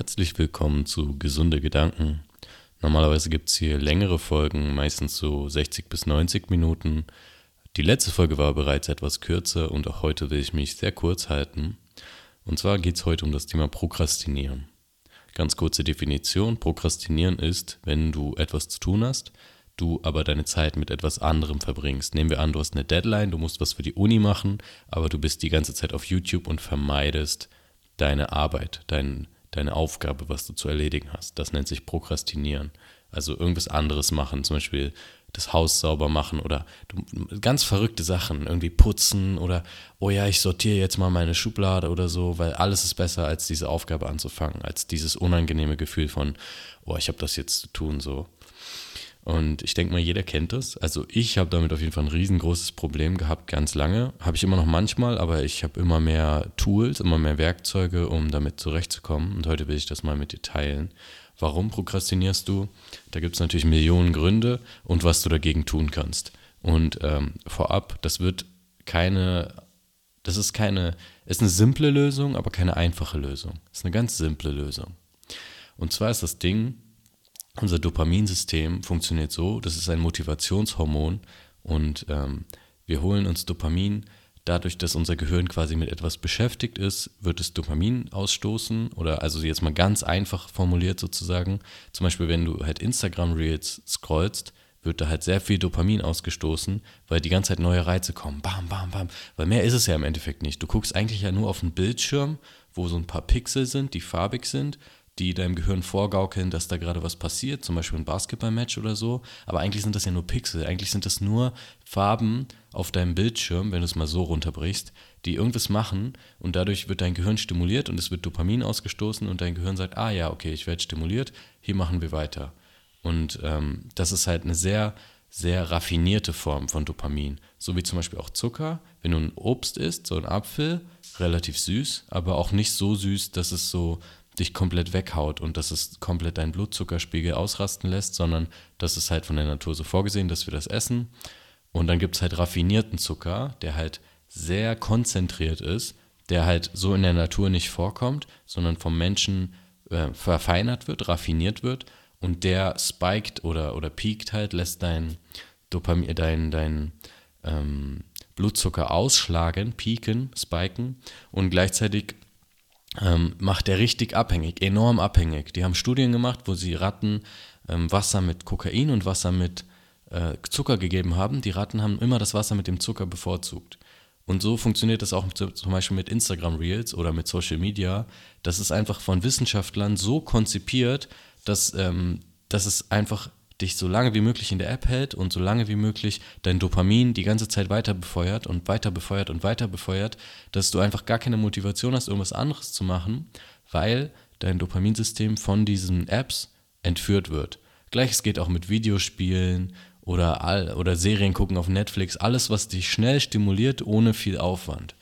Herzlich willkommen zu Gesunde Gedanken. Normalerweise gibt es hier längere Folgen, meistens so 60 bis 90 Minuten. Die letzte Folge war bereits etwas kürzer und auch heute will ich mich sehr kurz halten. Und zwar geht es heute um das Thema Prokrastinieren. Ganz kurze Definition. Prokrastinieren ist, wenn du etwas zu tun hast, du aber deine Zeit mit etwas anderem verbringst. Nehmen wir an, du hast eine Deadline, du musst was für die Uni machen, aber du bist die ganze Zeit auf YouTube und vermeidest deine Arbeit, deinen deine Aufgabe, was du zu erledigen hast. Das nennt sich Prokrastinieren. Also irgendwas anderes machen, zum Beispiel das Haus sauber machen oder ganz verrückte Sachen, irgendwie putzen oder, oh ja, ich sortiere jetzt mal meine Schublade oder so, weil alles ist besser, als diese Aufgabe anzufangen, als dieses unangenehme Gefühl von, oh, ich habe das jetzt zu tun, so. Und ich denke mal, jeder kennt das. Also ich habe damit auf jeden Fall ein riesengroßes Problem gehabt, ganz lange. Habe ich immer noch manchmal, aber ich habe immer mehr Tools, immer mehr Werkzeuge, um damit zurechtzukommen. Und heute will ich das mal mit dir teilen. Warum prokrastinierst du? Da gibt es natürlich Millionen Gründe und was du dagegen tun kannst. Und ähm, vorab, das wird keine, das ist keine, ist eine simple Lösung, aber keine einfache Lösung. Ist eine ganz simple Lösung. Und zwar ist das Ding, unser Dopaminsystem funktioniert so, das ist ein Motivationshormon und ähm, wir holen uns Dopamin dadurch, dass unser Gehirn quasi mit etwas beschäftigt ist, wird es Dopamin ausstoßen oder also jetzt mal ganz einfach formuliert sozusagen. Zum Beispiel, wenn du halt Instagram Reels scrollst, wird da halt sehr viel Dopamin ausgestoßen, weil die ganze Zeit neue Reize kommen. Bam, bam, bam. Weil mehr ist es ja im Endeffekt nicht. Du guckst eigentlich ja nur auf einen Bildschirm, wo so ein paar Pixel sind, die farbig sind die deinem Gehirn vorgaukeln, dass da gerade was passiert, zum Beispiel ein Basketballmatch oder so. Aber eigentlich sind das ja nur Pixel, eigentlich sind das nur Farben auf deinem Bildschirm, wenn du es mal so runterbrichst, die irgendwas machen und dadurch wird dein Gehirn stimuliert und es wird Dopamin ausgestoßen und dein Gehirn sagt, ah ja, okay, ich werde stimuliert, hier machen wir weiter. Und ähm, das ist halt eine sehr, sehr raffinierte Form von Dopamin. So wie zum Beispiel auch Zucker. Wenn du ein Obst isst, so ein Apfel, relativ süß, aber auch nicht so süß, dass es so dich komplett weghaut und dass es komplett deinen Blutzuckerspiegel ausrasten lässt, sondern das ist halt von der Natur so vorgesehen, dass wir das essen. Und dann gibt es halt raffinierten Zucker, der halt sehr konzentriert ist, der halt so in der Natur nicht vorkommt, sondern vom Menschen äh, verfeinert wird, raffiniert wird und der spiked oder, oder peakt halt, lässt dein Dopamin, dein, dein ähm, Blutzucker ausschlagen, pieken, spiken und gleichzeitig ähm, macht er richtig abhängig, enorm abhängig. Die haben Studien gemacht, wo sie Ratten ähm, Wasser mit Kokain und Wasser mit äh, Zucker gegeben haben. Die Ratten haben immer das Wasser mit dem Zucker bevorzugt. Und so funktioniert das auch zum Beispiel mit Instagram Reels oder mit Social Media. Das ist einfach von Wissenschaftlern so konzipiert, dass, ähm, dass es einfach dich so lange wie möglich in der App hält und so lange wie möglich dein Dopamin die ganze Zeit weiter befeuert und weiter befeuert und weiter befeuert, dass du einfach gar keine Motivation hast, irgendwas anderes zu machen, weil dein Dopaminsystem von diesen Apps entführt wird. Gleiches geht auch mit Videospielen oder, all, oder Serien gucken auf Netflix, alles, was dich schnell stimuliert, ohne viel Aufwand.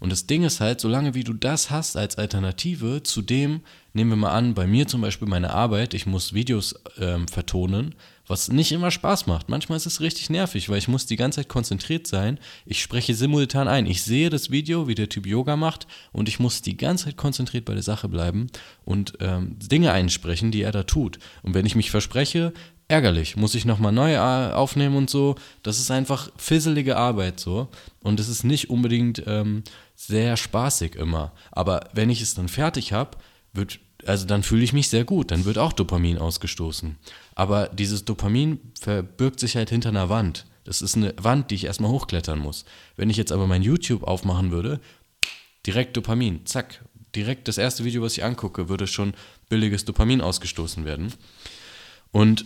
Und das Ding ist halt, solange wie du das hast als Alternative zu dem, nehmen wir mal an, bei mir zum Beispiel meine Arbeit, ich muss Videos ähm, vertonen, was nicht immer Spaß macht. Manchmal ist es richtig nervig, weil ich muss die ganze Zeit konzentriert sein. Ich spreche simultan ein. Ich sehe das Video, wie der Typ Yoga macht und ich muss die ganze Zeit konzentriert bei der Sache bleiben und ähm, Dinge einsprechen, die er da tut. Und wenn ich mich verspreche, ärgerlich. Muss ich nochmal neu äh, aufnehmen und so. Das ist einfach fisselige Arbeit so. Und es ist nicht unbedingt ähm, sehr spaßig immer. Aber wenn ich es dann fertig habe, wird, also dann fühle ich mich sehr gut. Dann wird auch Dopamin ausgestoßen. Aber dieses Dopamin verbirgt sich halt hinter einer Wand. Das ist eine Wand, die ich erstmal hochklettern muss. Wenn ich jetzt aber mein YouTube aufmachen würde, direkt Dopamin, zack, direkt das erste Video, was ich angucke, würde schon billiges Dopamin ausgestoßen werden. Und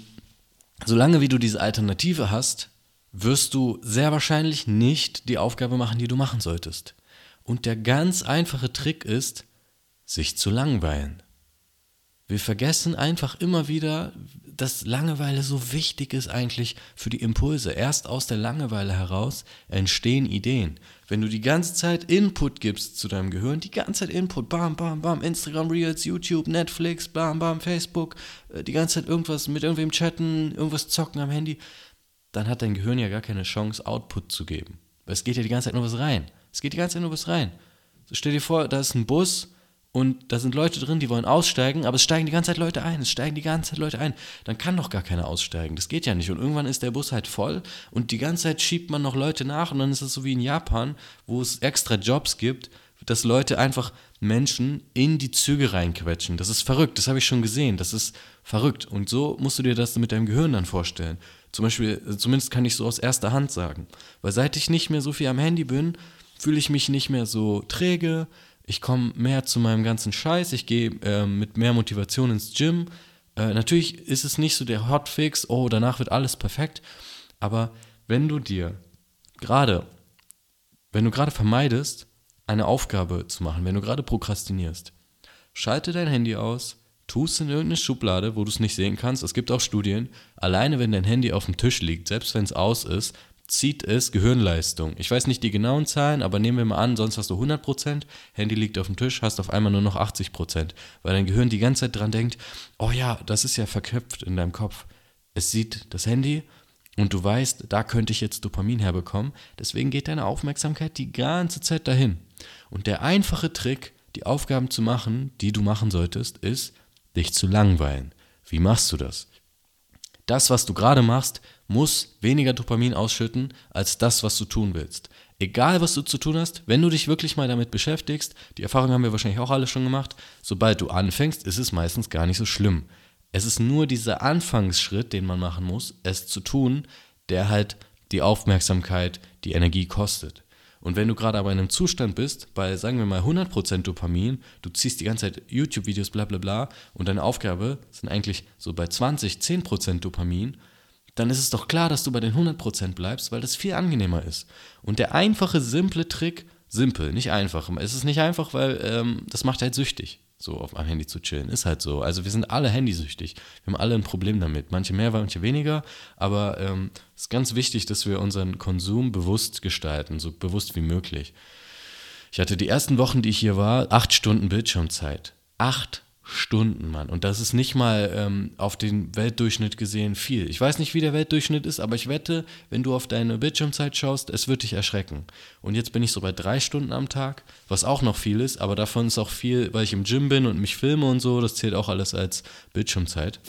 solange wie du diese Alternative hast, wirst du sehr wahrscheinlich nicht die Aufgabe machen, die du machen solltest. Und der ganz einfache Trick ist, sich zu langweilen. Wir vergessen einfach immer wieder, dass Langeweile so wichtig ist eigentlich für die Impulse. Erst aus der Langeweile heraus entstehen Ideen. Wenn du die ganze Zeit Input gibst zu deinem Gehirn, die ganze Zeit Input, bam, bam, bam, Instagram Reels, YouTube, Netflix, bam, bam, Facebook, äh, die ganze Zeit irgendwas mit irgendwem chatten, irgendwas zocken am Handy, dann hat dein Gehirn ja gar keine Chance, Output zu geben. Weil es geht ja die ganze Zeit nur was rein. Es geht die ganze Zeit nur was rein. Stell dir vor, da ist ein Bus und da sind Leute drin, die wollen aussteigen, aber es steigen die ganze Zeit Leute ein, es steigen die ganze Zeit Leute ein. Dann kann doch gar keiner aussteigen. Das geht ja nicht. Und irgendwann ist der Bus halt voll und die ganze Zeit schiebt man noch Leute nach und dann ist es so wie in Japan, wo es extra Jobs gibt, dass Leute einfach Menschen in die Züge reinquetschen. Das ist verrückt, das habe ich schon gesehen. Das ist verrückt. Und so musst du dir das mit deinem Gehirn dann vorstellen. Zum Beispiel, zumindest kann ich so aus erster Hand sagen. Weil seit ich nicht mehr so viel am Handy bin, fühle ich mich nicht mehr so träge, ich komme mehr zu meinem ganzen Scheiß, ich gehe äh, mit mehr Motivation ins Gym. Äh, natürlich ist es nicht so der Hotfix, oh, danach wird alles perfekt, aber wenn du dir gerade, wenn du gerade vermeidest, eine Aufgabe zu machen, wenn du gerade prokrastinierst, schalte dein Handy aus, tu es in irgendeine Schublade, wo du es nicht sehen kannst. Es gibt auch Studien, alleine wenn dein Handy auf dem Tisch liegt, selbst wenn es aus ist, zieht es Gehirnleistung. Ich weiß nicht die genauen Zahlen, aber nehmen wir mal an, sonst hast du 100%, Handy liegt auf dem Tisch, hast auf einmal nur noch 80%, weil dein Gehirn die ganze Zeit dran denkt, oh ja, das ist ja verknüpft in deinem Kopf. Es sieht das Handy und du weißt, da könnte ich jetzt Dopamin herbekommen, deswegen geht deine Aufmerksamkeit die ganze Zeit dahin. Und der einfache Trick, die Aufgaben zu machen, die du machen solltest, ist, dich zu langweilen. Wie machst du das? Das, was du gerade machst, muss weniger Dopamin ausschütten als das, was du tun willst. Egal, was du zu tun hast, wenn du dich wirklich mal damit beschäftigst, die Erfahrung haben wir wahrscheinlich auch alle schon gemacht, sobald du anfängst, ist es meistens gar nicht so schlimm. Es ist nur dieser Anfangsschritt, den man machen muss, es zu tun, der halt die Aufmerksamkeit, die Energie kostet. Und wenn du gerade aber in einem Zustand bist, bei sagen wir mal 100% Dopamin, du ziehst die ganze Zeit YouTube-Videos, bla bla bla, und deine Aufgabe sind eigentlich so bei 20, 10% Dopamin, dann ist es doch klar, dass du bei den 100% bleibst, weil das viel angenehmer ist. Und der einfache, simple Trick, simpel, nicht einfach. Es ist nicht einfach, weil ähm, das macht halt süchtig, so auf einem Handy zu chillen. Ist halt so. Also wir sind alle handysüchtig. Wir haben alle ein Problem damit. Manche mehr, manche weniger. Aber es ähm, ist ganz wichtig, dass wir unseren Konsum bewusst gestalten, so bewusst wie möglich. Ich hatte die ersten Wochen, die ich hier war, acht Stunden Bildschirmzeit. Acht Stunden, Mann. Und das ist nicht mal ähm, auf den Weltdurchschnitt gesehen viel. Ich weiß nicht, wie der Weltdurchschnitt ist, aber ich wette, wenn du auf deine Bildschirmzeit schaust, es wird dich erschrecken. Und jetzt bin ich so bei drei Stunden am Tag, was auch noch viel ist, aber davon ist auch viel, weil ich im Gym bin und mich filme und so, das zählt auch alles als Bildschirmzeit.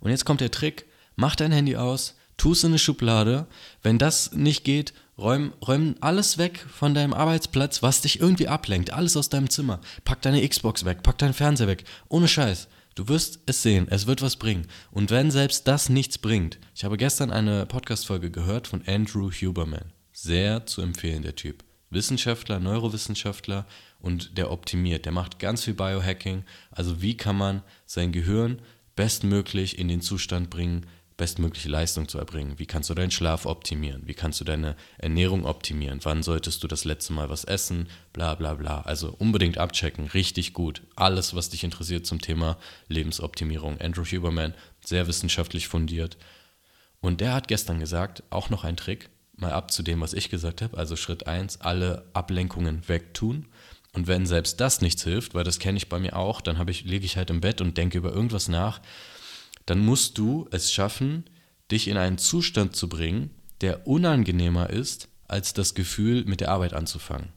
Und jetzt kommt der Trick, mach dein Handy aus, tu es in eine Schublade. Wenn das nicht geht, Räum, räum alles weg von deinem Arbeitsplatz, was dich irgendwie ablenkt. Alles aus deinem Zimmer. Pack deine Xbox weg, pack deinen Fernseher weg. Ohne Scheiß. Du wirst es sehen, es wird was bringen. Und wenn selbst das nichts bringt, ich habe gestern eine Podcast-Folge gehört von Andrew Huberman. Sehr zu empfehlen, der Typ. Wissenschaftler, Neurowissenschaftler und der optimiert. Der macht ganz viel Biohacking. Also wie kann man sein Gehirn bestmöglich in den Zustand bringen, bestmögliche Leistung zu erbringen? Wie kannst du deinen Schlaf optimieren? Wie kannst du deine Ernährung optimieren? Wann solltest du das letzte Mal was essen? Bla bla bla. Also unbedingt abchecken, richtig gut. Alles, was dich interessiert zum Thema Lebensoptimierung. Andrew Huberman, sehr wissenschaftlich fundiert. Und der hat gestern gesagt, auch noch ein Trick, mal ab zu dem, was ich gesagt habe. Also Schritt 1, alle Ablenkungen wegtun. Und wenn selbst das nichts hilft, weil das kenne ich bei mir auch, dann ich, lege ich halt im Bett und denke über irgendwas nach dann musst du es schaffen, dich in einen Zustand zu bringen, der unangenehmer ist, als das Gefühl, mit der Arbeit anzufangen.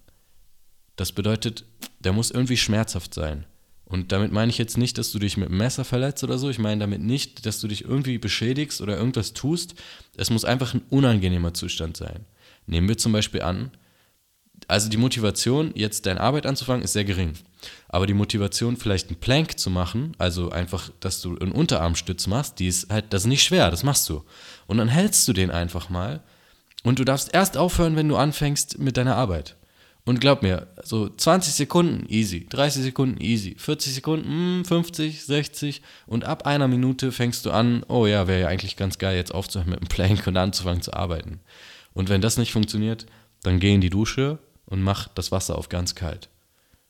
Das bedeutet, der muss irgendwie schmerzhaft sein. Und damit meine ich jetzt nicht, dass du dich mit einem Messer verletzt oder so. Ich meine damit nicht, dass du dich irgendwie beschädigst oder irgendwas tust. Es muss einfach ein unangenehmer Zustand sein. Nehmen wir zum Beispiel an, also die Motivation, jetzt deine Arbeit anzufangen, ist sehr gering. Aber die Motivation, vielleicht einen Plank zu machen, also einfach, dass du einen Unterarmstütz machst, die ist halt, das ist nicht schwer, das machst du. Und dann hältst du den einfach mal. Und du darfst erst aufhören, wenn du anfängst mit deiner Arbeit. Und glaub mir, so 20 Sekunden easy, 30 Sekunden easy, 40 Sekunden, 50, 60 und ab einer Minute fängst du an, oh ja, wäre ja eigentlich ganz geil, jetzt aufzuhören mit einem Plank und anzufangen zu arbeiten. Und wenn das nicht funktioniert, dann geh in die Dusche und mach das Wasser auf ganz kalt.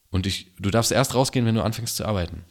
Und ich, du darfst erst rausgehen, wenn du anfängst zu arbeiten.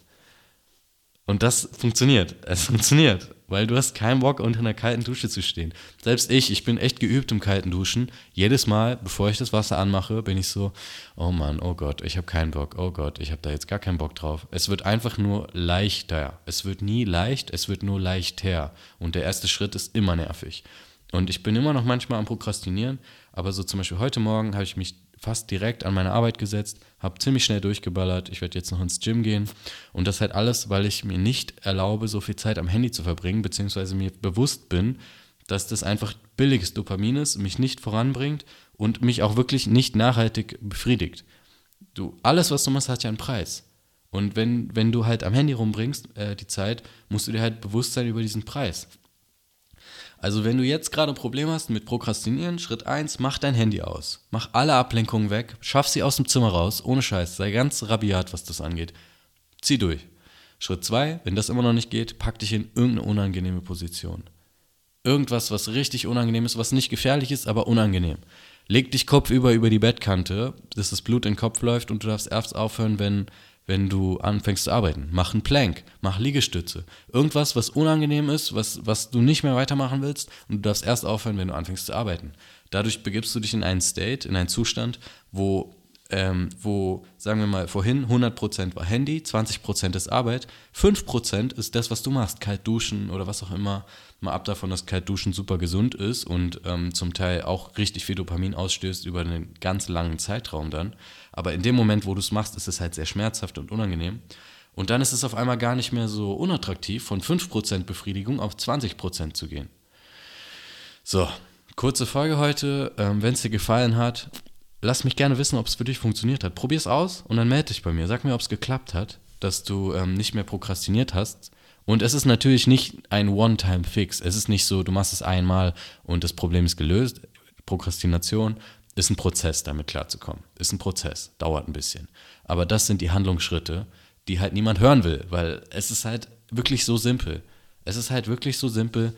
Und das funktioniert. Es funktioniert, weil du hast keinen Bock, unter einer kalten Dusche zu stehen. Selbst ich, ich bin echt geübt im kalten Duschen. Jedes Mal, bevor ich das Wasser anmache, bin ich so, oh Mann, oh Gott, ich habe keinen Bock, oh Gott, ich habe da jetzt gar keinen Bock drauf. Es wird einfach nur leichter. Es wird nie leicht, es wird nur leichter. Und der erste Schritt ist immer nervig. Und ich bin immer noch manchmal am Prokrastinieren, aber so zum Beispiel heute Morgen habe ich mich fast direkt an meine Arbeit gesetzt, habe ziemlich schnell durchgeballert. Ich werde jetzt noch ins Gym gehen. Und das halt alles, weil ich mir nicht erlaube, so viel Zeit am Handy zu verbringen, beziehungsweise mir bewusst bin, dass das einfach billiges Dopamin ist, mich nicht voranbringt und mich auch wirklich nicht nachhaltig befriedigt. Du, alles, was du machst, hat ja einen Preis. Und wenn, wenn du halt am Handy rumbringst, äh, die Zeit, musst du dir halt bewusst sein über diesen Preis. Also wenn du jetzt gerade ein Problem hast mit Prokrastinieren, Schritt 1, mach dein Handy aus. Mach alle Ablenkungen weg, schaff sie aus dem Zimmer raus, ohne Scheiß, sei ganz rabiat, was das angeht. Zieh durch. Schritt 2, wenn das immer noch nicht geht, pack dich in irgendeine unangenehme Position. Irgendwas, was richtig unangenehm ist, was nicht gefährlich ist, aber unangenehm. Leg dich kopfüber über die Bettkante, dass das Blut in den Kopf läuft und du darfst erst aufhören, wenn wenn du anfängst zu arbeiten. Mach einen Plank, mach Liegestütze. Irgendwas, was unangenehm ist, was, was du nicht mehr weitermachen willst und du darfst erst aufhören, wenn du anfängst zu arbeiten. Dadurch begibst du dich in einen State, in einen Zustand, wo ähm, wo, sagen wir mal, vorhin 100% war Handy, 20% ist Arbeit, 5% ist das, was du machst, kalt duschen oder was auch immer, mal ab davon, dass kalt duschen super gesund ist und ähm, zum Teil auch richtig viel Dopamin ausstößt über einen ganz langen Zeitraum dann. Aber in dem Moment, wo du es machst, ist es halt sehr schmerzhaft und unangenehm. Und dann ist es auf einmal gar nicht mehr so unattraktiv, von 5% Befriedigung auf 20% zu gehen. So, kurze Folge heute. Ähm, Wenn es dir gefallen hat, lass mich gerne wissen, ob es für dich funktioniert hat. Probier es aus und dann melde dich bei mir. Sag mir, ob es geklappt hat, dass du ähm, nicht mehr prokrastiniert hast. Und es ist natürlich nicht ein One-Time-Fix. Es ist nicht so, du machst es einmal und das Problem ist gelöst. Prokrastination ist ein Prozess, damit klarzukommen. Ist ein Prozess, dauert ein bisschen. Aber das sind die Handlungsschritte, die halt niemand hören will, weil es ist halt wirklich so simpel. Es ist halt wirklich so simpel.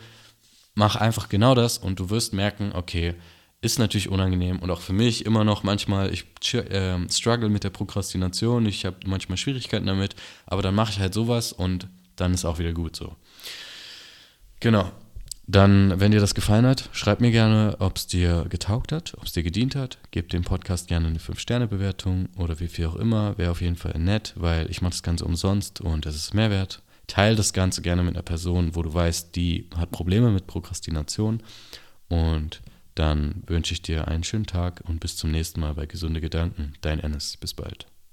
Mach einfach genau das und du wirst merken, okay, ist natürlich unangenehm und auch für mich immer noch manchmal, ich äh, struggle mit der Prokrastination, ich habe manchmal Schwierigkeiten damit, aber dann mache ich halt sowas und dann ist auch wieder gut so. Genau. Dann, wenn dir das gefallen hat, schreib mir gerne, ob es dir getaugt hat, ob es dir gedient hat. Gib dem Podcast gerne eine 5-Sterne-Bewertung oder wie viel auch immer. Wäre auf jeden Fall nett, weil ich mache das Ganze umsonst und es ist Mehrwert. Teil das Ganze gerne mit einer Person, wo du weißt, die hat Probleme mit Prokrastination und dann wünsche ich dir einen schönen Tag und bis zum nächsten Mal bei Gesunde Gedanken. Dein Ennis. Bis bald.